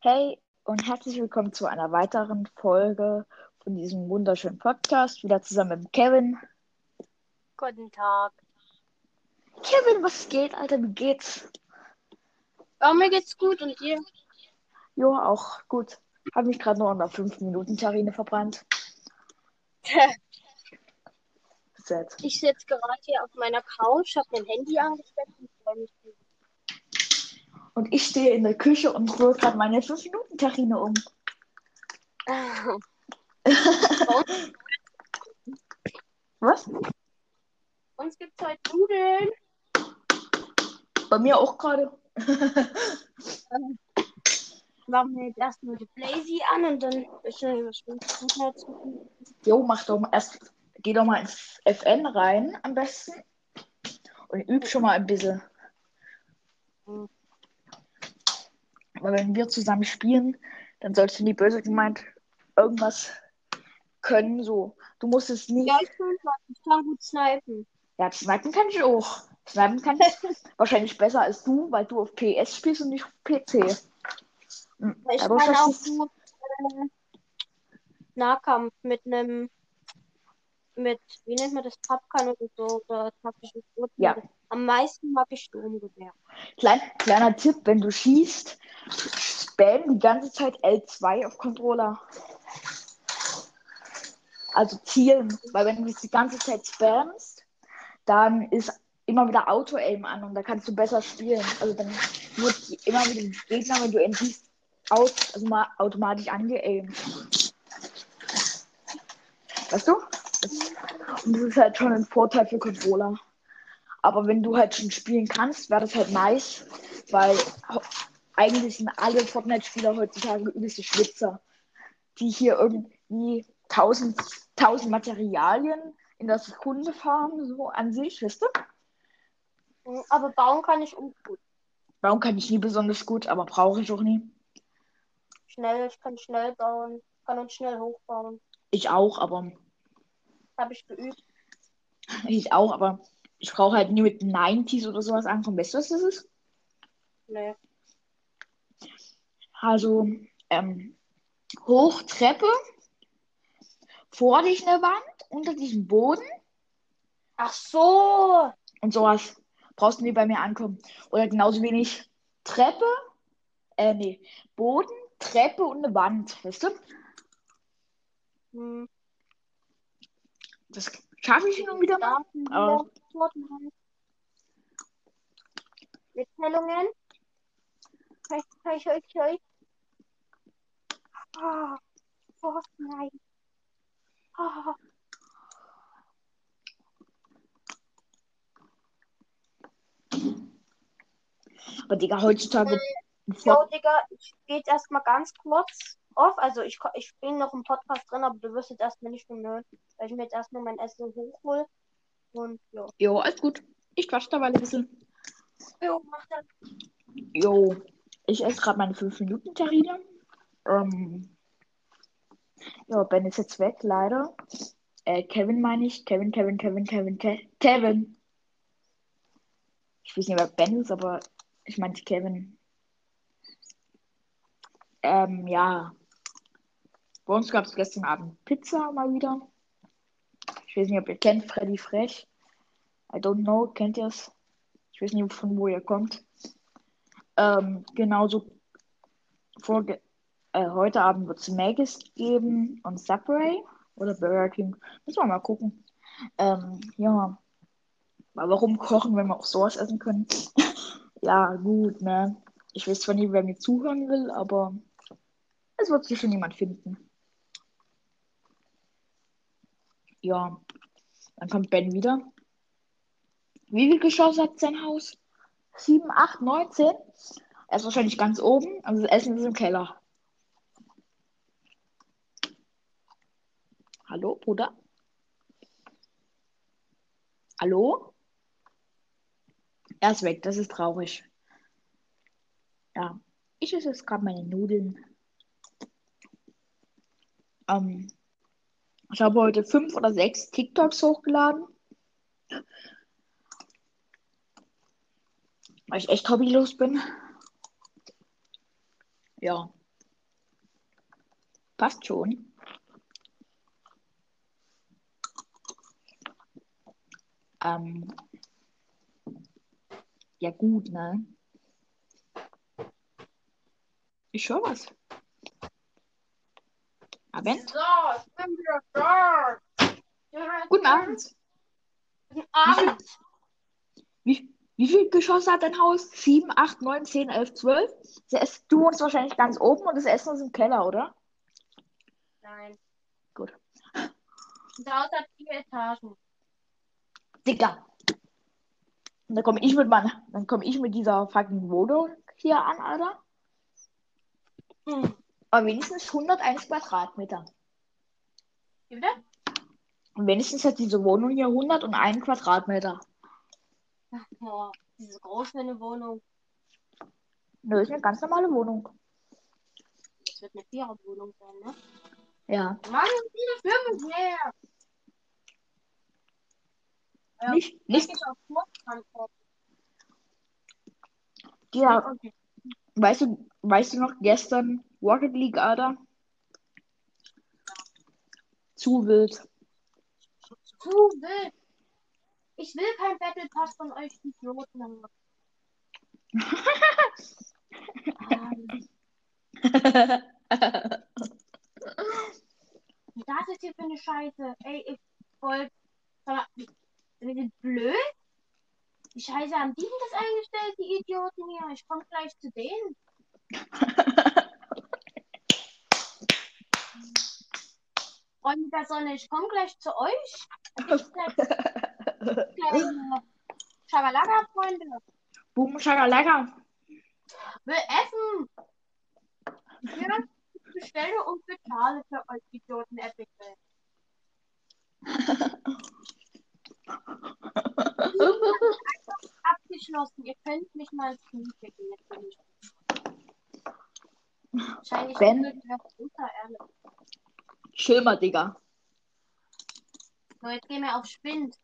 Hey und herzlich willkommen zu einer weiteren Folge von diesem wunderschönen Podcast. Wieder zusammen mit Kevin. Guten Tag. Kevin, was geht, Alter? Wie geht's? Oh, mir geht's gut und dir? Jo, auch gut. Habe mich gerade noch in der 5-Minuten-Terrine verbrannt. Ich sitze gerade hier auf meiner Couch, habe mein Handy angesteckt und freue mich. Und ich stehe in der Küche und rühre gerade meine 5-Minuten-Terrine um. Was? Uns gibt's heute Nudeln. Bei mir auch gerade. Machen wir jetzt erstmal die Blazy an und dann bisschen überspringen. Jo, mach doch mal erst. Geh doch mal ins FN rein am besten. Und üb schon mal ein bisschen. Mhm. Aber wenn wir zusammen spielen, dann sollst du nie böse gemeint irgendwas können. So, du musst es nicht. Ja, ich kann, ich kann gut snipen. Ja, snipen kann ich auch. Snipen kann ich wahrscheinlich besser als du, weil du auf PS spielst und nicht auf PC. Hm, Ich aber kann auch gut äh, Nahkampf mit einem mit, wie nennt man das, Pappkan oder so, oder taktisches. Ja. Am meisten mag ich Sturmgewehr. Klein, kleiner Tipp, wenn du schießt, spam die ganze Zeit L2 auf Controller. Also zielen, weil wenn du es die ganze Zeit spammst, dann ist immer wieder Auto-Aim an und da kannst du besser spielen. Also dann wird die- immer wieder die Gegner, wenn du ihn siehst, aus, also mal automatisch angeaimt. Weißt du? Und das ist halt schon ein Vorteil für Controller. Aber wenn du halt schon spielen kannst, wäre das halt nice, weil eigentlich sind alle Fortnite-Spieler heutzutage übelste Schwitzer, die hier irgendwie tausend, tausend Materialien in der Sekunde fahren, so an sich, weißt du? Mhm, Aber bauen kann ich auch gut. Warum kann ich nie besonders gut, aber brauche ich auch nie. Schnell, ich kann schnell bauen, kann uns schnell hochbauen. Ich auch, aber Habe ich geübt. ich auch, aber ich brauche halt nie mit 90s oder sowas ankommen. Weißt du, was das ist? Nee. Also, ähm, hoch Treppe, vor dich eine Wand, unter diesem Boden Ach so. und sowas. Brauchst du nie bei mir ankommen. Oder genauso wenig Treppe, äh, nee, Boden, Treppe und eine Wand, weißt du? Hm. Das schaffe ich hin und wieder mal. Aber-. Mitteilungen. Hoi, hoi, hoi. Ah, Fortnite. Ah, Aber Digga, heutzutage. Jo, Digga, ich gehe jetzt erstmal ganz kurz auf. Also ich, ich bin noch im Podcast drin, aber du wirst jetzt erstmal nicht von hören, weil ich mir jetzt erstmal mein Essen hochhol. Und ja. Jo, alles gut. Ich quatsch dabei ein bisschen. Jo, mach das. Jo, ich esse gerade meine 5-Minuten-Terrine. Ähm, ja, Ben ist jetzt weg, leider. Äh, Kevin meine ich. Kevin, Kevin, Kevin, Kevin, Ke Kevin. Ich weiß nicht, wer Ben ist, aber ich meinte Kevin. Ähm, ja. Bei uns gab es gestern Abend Pizza mal wieder. Ich weiß nicht, ob ihr kennt Freddy Frech. I don't know, kennt ihr es? Ich weiß nicht, von wo ihr kommt. Ähm, genauso vorge äh, heute Abend wird es Maggis geben und Subway oder Burger King. Müssen wir mal gucken. Ähm, ja. Aber warum kochen, wenn wir auch sowas essen können? ja, gut, ne? Ich weiß zwar nie, wer mir zuhören will, aber es wird sich schon jemand finden. Ja. Dann kommt Ben wieder. Wie viel Geschosse hat sein Haus? 7, 8, 19? Er ist wahrscheinlich ganz oben, also das Essen ist im Keller. Hallo, Bruder? Hallo? Er ist weg, das ist traurig. Ja, ich esse jetzt gerade meine Nudeln. Ähm, ich habe heute fünf oder sechs TikToks hochgeladen. Weil ich echt hobbylos bin. Ja. Passt schon. Ähm, ja gut, ne? Ich höre was. Abend? So, ich bin wieder da. Guten Abend. Guten Abend. Wie, wie viel Geschosse hat dein Haus? 7, 8, 9, 10, 11, 12? Das Ess- Du wohnst wahrscheinlich ganz oben und das Essen ist im Keller, oder? Nein. Gut. Unser Haus hat vier Etagen. Dicker. Und dann komme ich mit meiner, dann komme ich mit dieser fucking Wohnung hier an, Alter. Hm. Aber wenigstens 101 Quadratmeter. Wie bitte? Und wenigstens hat diese Wohnung hier 101 Quadratmeter. Ach, boah, diese groß für eine Wohnung. Nö, ist eine ganz normale Wohnung. Das wird eine Viererwohnung sein, ne? Ja. Mann, viele Firmen her. Ja. Nicht, Nicht nicht auf dieser, Okay. weißt du, weißt du noch gestern Rocket League, Alter? Zu wild. Zu wild. Ich will kein Battle Pass von euch Idioten. haben. Ah, Was ist hier für eine Scheiße? Ey, ich wollte. Sind die blöd? Die Scheiße haben die das eingestellt, die Idioten hier. Ich komm gleich zu denen. Freunde der Sonne, ich komme gleich zu euch. Schagalaka, Freunde. Boom, Schagalaka. Will essen. Ja, bestelle und bezahle für euch Idioten Epic Welt. Abgeschlossen. Ihr könnt mich mal zuschicken. Jetzt bin ich. Wahrscheinlich Ben? runter, ehrlich. Chill mal, Digga. So, jetzt gehen wir auf Spind.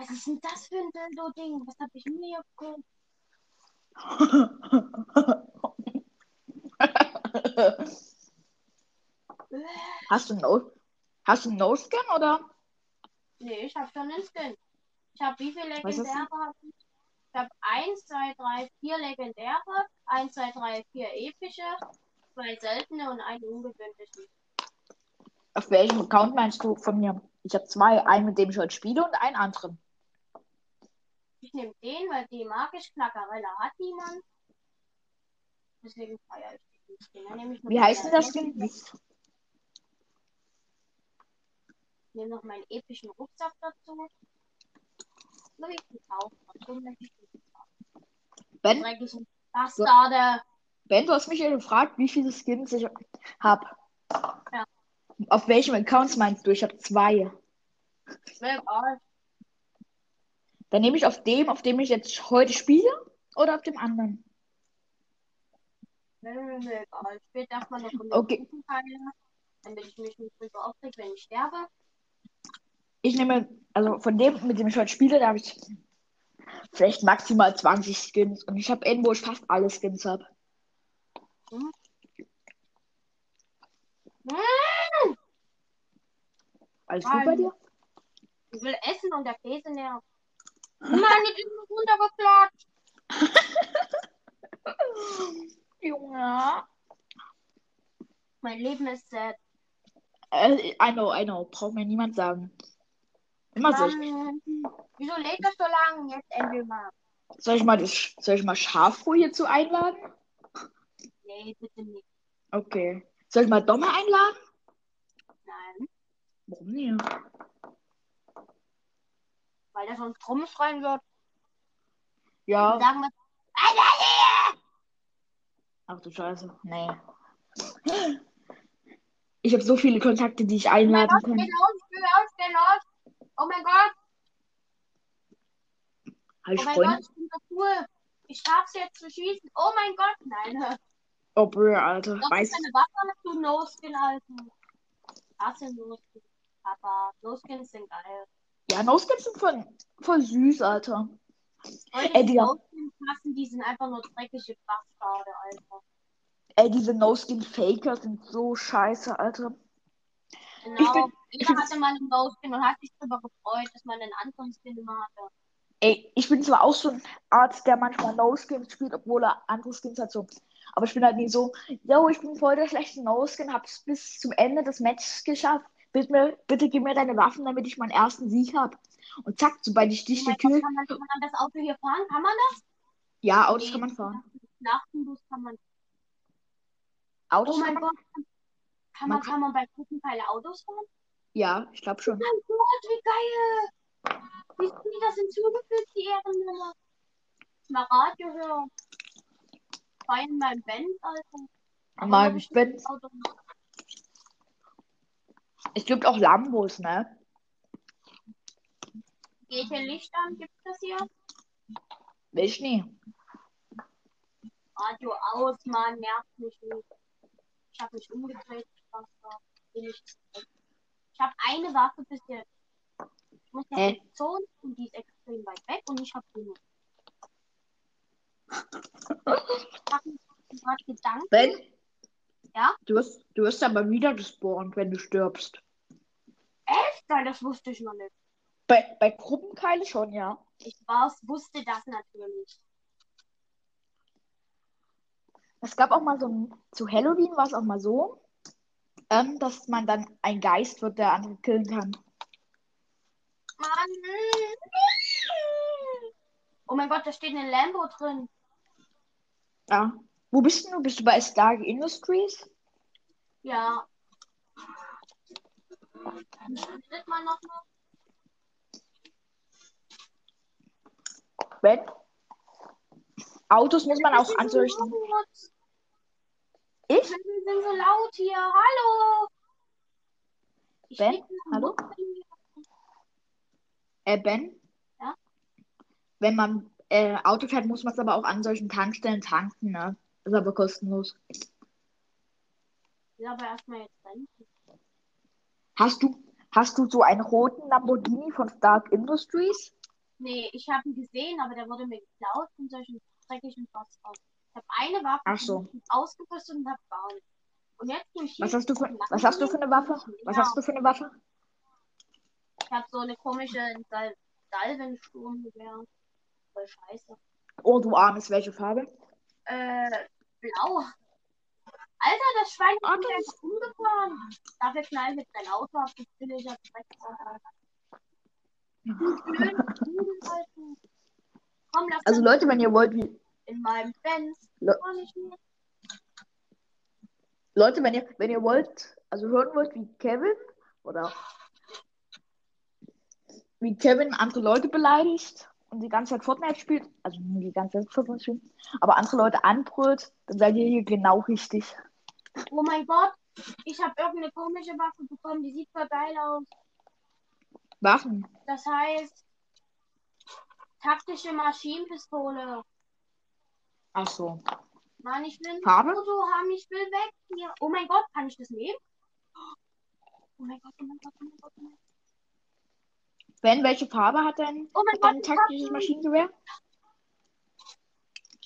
Was ist denn das für ein Dildo-Ding? Was hab ich mir geholt? Hast du No, hast du No Scan oder? Nee, ich hab schon einen Skin. Ich hab wie viele? Legendäre ich? Hab 1, 2, 3, 4 Legendäre, 1, 2, 3, 4 epische, zwei seltene und einen ungewöhnlichen. Auf welchem Account meinst du von mir? Ich habe zwei, einen mit dem ich heute spiele und einen anderen. Ich nehme den, weil den mag ich. Knackerella hat niemand. Deswegen feiere ich den Skin. Dann nehme ich Wie heißt denn das Ding? Ich nehme noch meinen epischen Rucksack dazu. So wie ich gekauft habe. So möchte ich den kaufen. Ben, Bastarde. ben, du hast mich ja gefragt, wie viele Skins ich habe. Ja. Auf welchem Account meinst du? Ich habe zwei. Mir egal. Dann nehme ich auf dem, auf dem ich jetzt heute spiele, oder auf dem anderen? Ist mir egal. Ich spiele erstmal noch um Okay. Teile, damit ich mich nicht drüber aufreg, wenn ich sterbe. Ich nehme, also von dem, mit dem ich heute spiele, da habe ich vielleicht maximal 20 Skins. Und ich habe einen, wo ich fast alle Skins habe. Hm, Alles gut bei dir? Ich will essen und der Käse nervt. Ist mir runtergeklatscht. Junge. Mein Leben ist sad. Äh, I know, I know. Braucht mir niemand sagen. Immer so. Wieso lädt das so lange? Jetzt endlich mal. Soll ich mal das, soll ich mal Schafruhe hierzu einladen? Nee, bitte nicht. Okay. Soll ich mal Domme einladen? Nein, Warum nicht? Weil der sonst rumschreien wird. Ja. Und sagen wir, Ach du Scheiße. Nee. Ich habe so viele Kontakte, die ich oh einladen Gott, kann. geh los, geh los, geh los. Oh mein Gott, Habe ich oh mein Freunde? Gott, ich bin so cool. Ich schaff's jetzt zu schießen. Oh mein Gott, nein. Oh, Bro, Alter. Doch, Weißt deine Waffe hast du No-Skin, Alter. Hasse No-Skin. Papa, No-Skins sind geil. Ja, No-Skins sind voll, voll süß, Alter. Heute Ey, die Digga. Passen, die sind einfach nur dreckige Bastarde, Alter. Ey, diese No-Skin-Faker sind so scheiße, Alter. Genau. bin- ich bin- hatte mal einen No-Skin und hat sich darüber gefreut, dass man einen anderen Skin immer hatte. Ey, ich bin zwar auch so ein Arzt, der manchmal No-Skins spielt, obwohl er andere Skins hat, so. Aber ich bin halt nie so, yo, ich bin voll der schlechte No-Skin, hab's bis zum Ende des Matches geschafft. Bitte, mir, bitte gib mir deine Waffen, damit ich meinen ersten Sieg hab. Und zack, sobald ich dich Oh die mein Tür. Kann man, kann man das Auto hier fahren? Kann man das? Ja, Autos Nee. kann man fahren. Nachtenbus kann man. Autos Oh mein kann man. Gott. Kann Man kann man bei Gruppenteile Autos fahren? Ja, ich glaube Oh schon. mein Gott, wie geil! Wie sind die das hinzugefügt, die Ehrennummer? Mal Radio hören. Fahr in meinem Band, Alter. Aber Mein hab ich Ben, das Auto nicht. Es gibt auch Lambos, ne? Geht hier Licht an? Gibt das hier? Will ich nie. Radio aus, Mann, nervt mich nicht. Ich habe mich umgedreht. Ich habe eine Waffe bis jetzt. Ich muss Hä? in die Zone und die ist extrem weit weg und ich habe noch. Ich habe gerade Gedanken. Ben? Ja? Du wirst, du wirst aber wieder gespawnt, wenn du stirbst. Echt? Nein, das wusste ich noch nicht. Bei, bei Gruppenkeile schon, ja. Ich war's, wusste das natürlich. Es gab auch mal so ein, zu Halloween war es auch mal so, ähm, dass man dann ein Geist wird, der andere killen kann. Mann. Oh mein Gott, da steht ein Lambo drin. Ja. Wo bist du? Bist du bei Stark Industries? Ja. Findet man noch mal? Ben? Autos muss man auch ist an so. Ich? Wir sind so laut hier. Hallo. Ich Ben? Hallo? Äh, Ben? Ja? Wenn man äh, Auto fährt, muss man es aber auch an solchen Tankstellen tanken, ne? Ist aber kostenlos. will aber erstmal jetzt rennen. Hast du, hast du so einen roten Lamborghini von Stark Industries? Nee, ich habe ihn gesehen, aber der wurde mir geklaut von solchen dreckigen Fassern. Ich habe eine Waffe Ach so. ausgerüstet und habe gar. Und jetzt durch Was hast du für, was hast du für eine Waffe? Was hast du für eine Waffe? Ich habe so eine komische Sal Salvensturmgewehr. Voll scheiße. Oh, du armes, welche Farbe? Äh, blau. Alter, das Schwein ist Ah, umgefahren. Dafür knall ich jetzt dein Auto ab. Du blöden Kugeln, Alter. Komm, lass Also Leute, wenn ihr wollt, wie, in meinem Benz. Le- ich. Leute, wenn ihr, wenn ihr wollt, also hören wollt, wie Kevin oder wie Kevin andere Leute beleidigt und die ganze Zeit Fortnite spielt, also die ganze Zeit Fortnite spielt, aber andere Leute anbrüllt, dann seid ihr hier genau richtig. Oh mein Gott, ich habe irgendeine komische Waffe bekommen, die sieht voll geil aus. Waffen. Das heißt, taktische Maschinenpistole. Ach so. Mann, ich will ein Farbe? Auto haben, ich will weg hier. Oh mein Gott, kann ich das nehmen? Oh mein Gott, oh mein Gott, oh mein Gott. Oh mein Gott. Ben, welche Farbe hat dein, Oh hat dein taktisches. Maschinengewehr?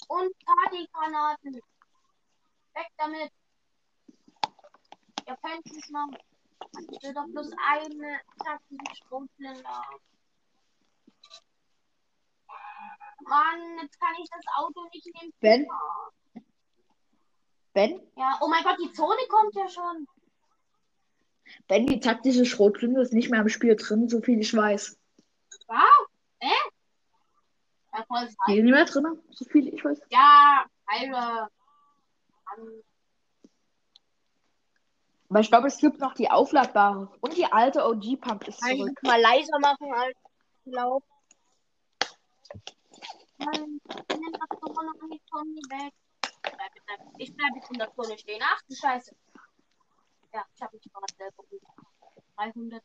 Und Partygranaten. Weg damit. Ihr könnt nicht machen. Ich will doch bloß eine taktische Schrotflinte haben. Mann, jetzt kann ich das Auto nicht nehmen. Ben? Ben? Ja, oh mein Gott, die Zone kommt ja schon. Ben, die taktische Schrotflinte ist nicht mehr im Spiel drin, so viel ich weiß. Wow. Äh? Die ist nicht mehr drin, so viel ich weiß. Ja. Mann. Aber ich glaube, es gibt noch die aufladbare. Und die alte OG-Pump ist Kann ich zurück. das mal leiser machen, als ich glaube. Ich bleibe jetzt in der Zone stehen. Ach du Scheiße. Ja, ich habe mich gerade selber gut. 300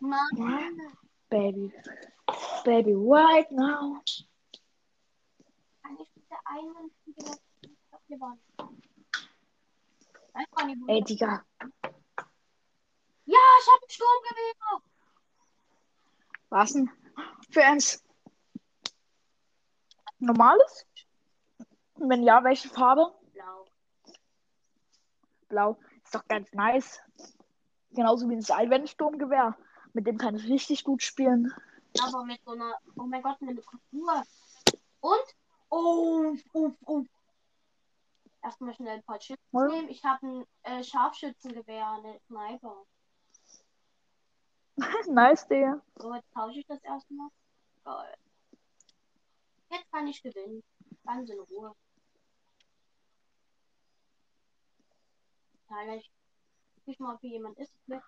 Mann, Baby. Baby, right now. kann ich bitte einen glaub, hier waren. Ey, Digga. Ja, ich habe ein Sturmgewehr. Was denn? Für eins. Normales? Wenn ja, welche Farbe? Blau. Blau. Ist doch ganz nice. Genauso wie das Allwendensturmgewehr. Mit dem kann ich richtig gut spielen. Aber mit so einer. Oh mein Gott, eine Kultur. Und? Oh, oh, oh. Erstmal schnell ein paar Chips Ja. nehmen. Ich habe ein äh, Scharfschützengewehr, eine Sniper. nice, Digga. So, jetzt tausche ich das erstmal. Geil. Jetzt kann ich gewinnen. Ganz in Ruhe. Ja, ich guck mal, ob hier jemand ist. Ben?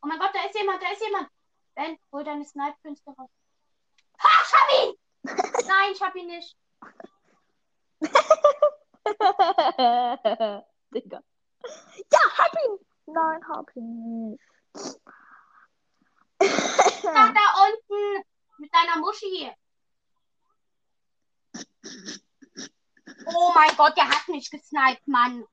Oh mein Gott, da ist jemand, da ist jemand. Ben, hol deine Snipe-Künste raus. Ha, ich hab ihn! Nein, ich hab ihn nicht. Digga. Ja, hab ihn! Nein, hab ihn nicht. Da, da unten mit deiner Muschi. Oh mein Gott, der hat mich gesniped, Mann.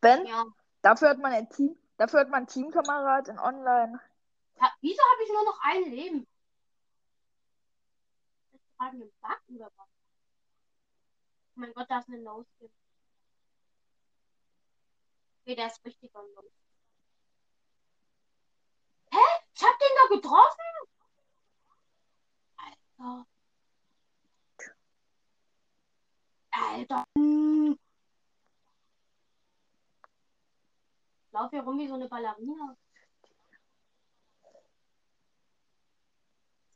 Ben, Ja. dafür hat man ein Team, dafür hat man Teamkamerad in Online. Ha- Wieso habe ich nur noch ein Leben? Ist das gerade ein Bug oder was? Oh mein Gott, da ist eine No-Skin. Okay, der ist richtig on. Hä? Ich hab den da getroffen? Alter. Alter. Ich laufe hier rum wie so eine Ballerina.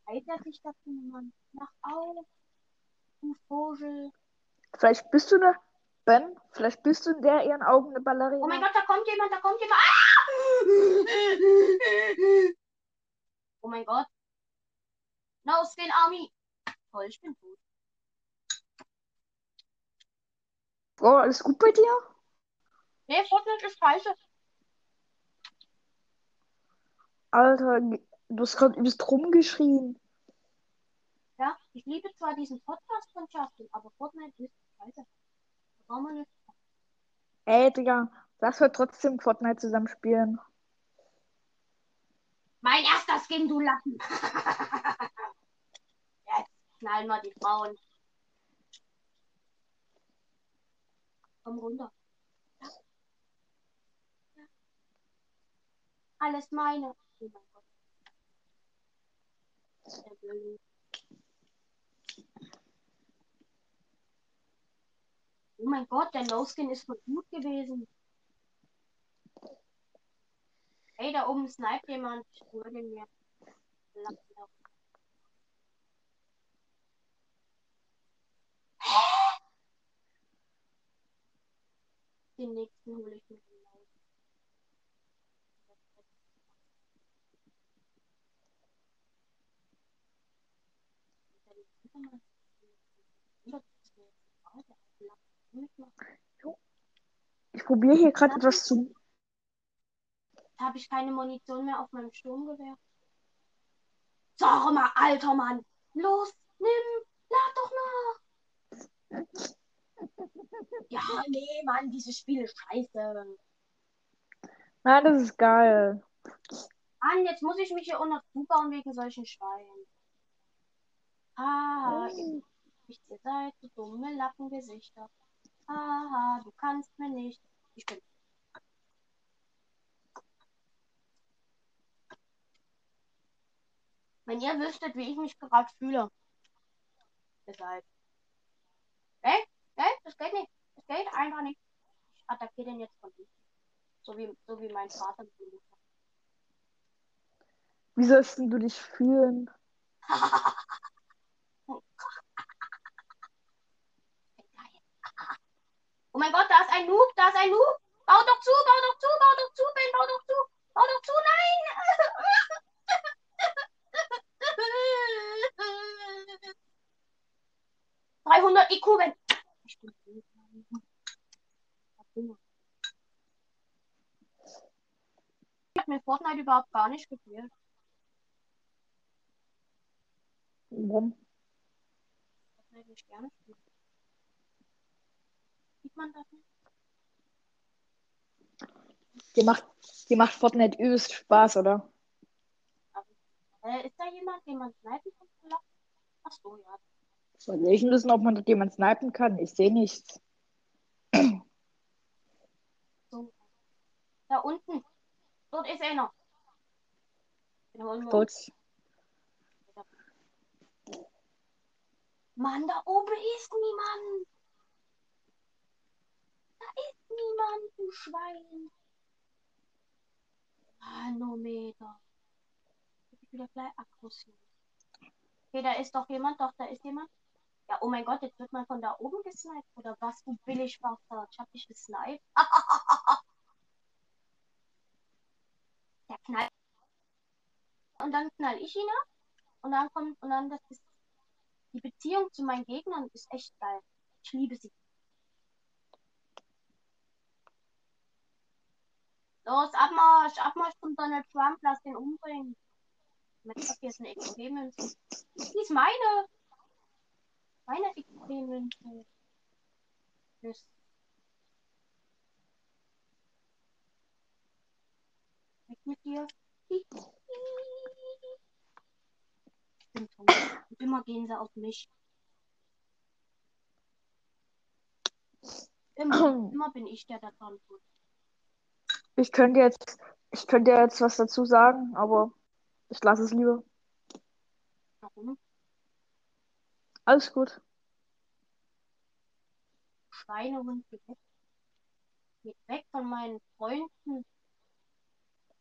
Zeigt er sich dafür, Mann? Mach auf. Du Vogel. Vielleicht bist du eine, Ben, vielleicht bist du in der ihren Augen eine Ballerina. Oh mein Gott, da kommt jemand, da kommt jemand. Ah! Oh mein Gott. No Skin Army. Toll, ich bin tot. Bro, alles gut bei dir? Nee, Fortnite ist scheiße. Alter, du hast gerade übelst rumgeschrien. Ja, ich liebe zwar diesen Podcast von Justin, aber Fortnite ist scheiße. Wir nicht. Ey, Digga, lass wir trotzdem Fortnite zusammen spielen. Mein erster Skin, du Lappen. Jetzt knallen wir die Frauen. Komm runter. Alles meine. Oh mein Gott. Der Blöde. Oh mein Gott, der No-Skin ist voll gut gewesen. Ey, da oben sniped jemand. Ich den mir. Lass ihn auf. Hä? Den nächsten hole ich mir genau. Ich probiere hier gerade etwas zu. Habe ich keine Munition mehr auf meinem Sturmgewehr? Sag mal, alter Mann! Los, nimm! Lad doch nach! Ja, nee, Mann, dieses Spiel ist scheiße. Nein, das ist geil. Mann, jetzt muss ich mich hier unter zubauen wegen solchen Schweinen. Haha, ihr nicht, ihr seid so dumme Lappengesichter. Haha, du kannst mir nicht. Ich bin. Wenn ihr wüsstet, wie ich mich gerade fühle. Ihr seid. Ey, das geht nicht. Das geht einfach nicht. Ich attackiere den jetzt von hinten. So wie, so wie mein Vater. mit dem Mutter. Wie sollst du dich fühlen? Oh mein Gott, da ist ein Noob, da ist ein Noob. Bau doch zu, bau doch zu, bau doch zu, Ben, bau doch zu. Bau doch zu, nein. 300 IQ, Ben. Hat mir Fortnite überhaupt gar nicht gefehlt. Warum? Fortnite nicht gerne spielen. Sieht man das nicht? Dir macht, dir macht Fortnite übelst Spaß, oder? Äh, ist da jemand, den man snipen kann? vielleicht? Ach so, ja. Soll ich wissen, ob man jemand snipen kann? Ich sehe nichts. So. Da unten. Dort ist einer. Kurz. Mann, da oben ist niemand. Da ist niemand, du Schwein. Manometer. Ich wieder gleich Aggression. Okay, da ist doch jemand, doch, da ist jemand. Ja, oh mein Gott, jetzt wird man von da oben gesniped. Oder was, du billig Bastard? Ich hab dich gesniped. Der knallt. Und dann knall ich ihn ab. Und dann kommt, und dann, das ist, die Beziehung zu meinen Gegnern ist echt geil. Ich liebe sie. Los, Abmarsch, Abmarsch zum Donald Trump, lass den umbringen. Mit ist eine XP-Münze. Die ist meine. Meine XP-Münze. Tschüss. Weg mit dir. Ich bin tot. Und immer gehen sie auf mich. Immer, immer bin ich der, der dran tut. Ich könnte jetzt, ich könnte jetzt was dazu sagen, aber ich lasse es lieber. Warum? Alles gut. Schweinehund geht weg. Geht weg von meinen Freunden.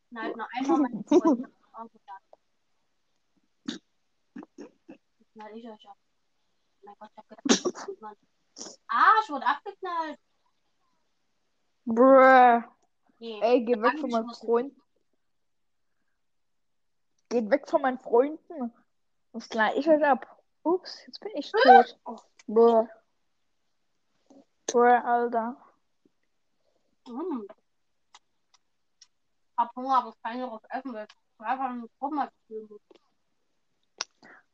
Nein, noch einmal meine Freunde. Dann. Knall ich euch ab. Mein Gott, ich hab gedacht. Ah, ich wurde abgeknallt. Bruh. Nee, Ey, geh weg von meinen. Freunden. Geht weg von meinen Freunden. Sonst knall ich euch ab. Ups, jetzt bin ich tot. Bruh. Bruh, Alter. Hm. Hab Hunger, aber nicht was essen, weil ich einfach spielen muss.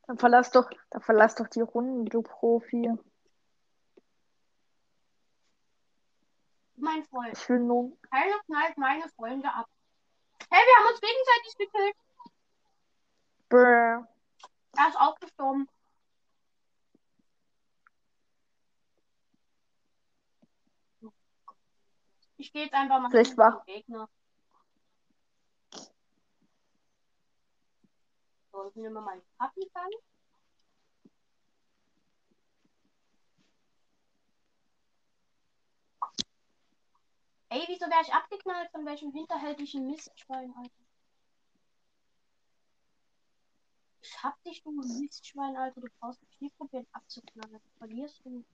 Dann verlass doch, dann verlass doch die Runden, du Profi. Mein Freund. Ich will nur. Keiner knallt meine Freunde ab. Hey, wir haben uns gegenseitig gekillt. Bruh. Er ist auch gestorben. Ich gehe jetzt einfach mal Vielleicht war- Gegner. So, ich nehme mal meinen Kaffee dann. Ey, wieso wäre ich abgeknallt von welchem hinterhältigen Mistschwein, Alter? Ich hab dich, du Mistschwein, Alter. Du brauchst mich nicht probieren abzuknallen. Du verlierst du.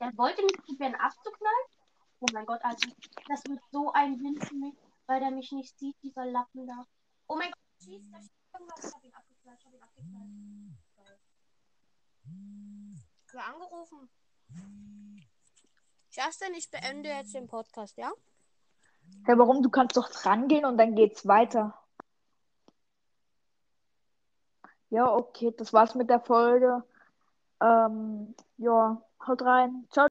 Der wollte mich probieren abzuknallen? Oh mein Gott, Alter. Das wird so ein Win für mich, weil der mich nicht sieht, dieser Lappen da. Oh mein Gott. Schieß, da steht irgendwas. Ich hab ihn abgeknallt. Ich hab ihn abgeknallt. Ich war angerufen. Justin, ich beende jetzt den Podcast, ja? Hey, warum? Du kannst doch dran gehen und dann geht's weiter. Ja, okay, das war's mit der Folge. Ähm, ja, haut rein. Ciao.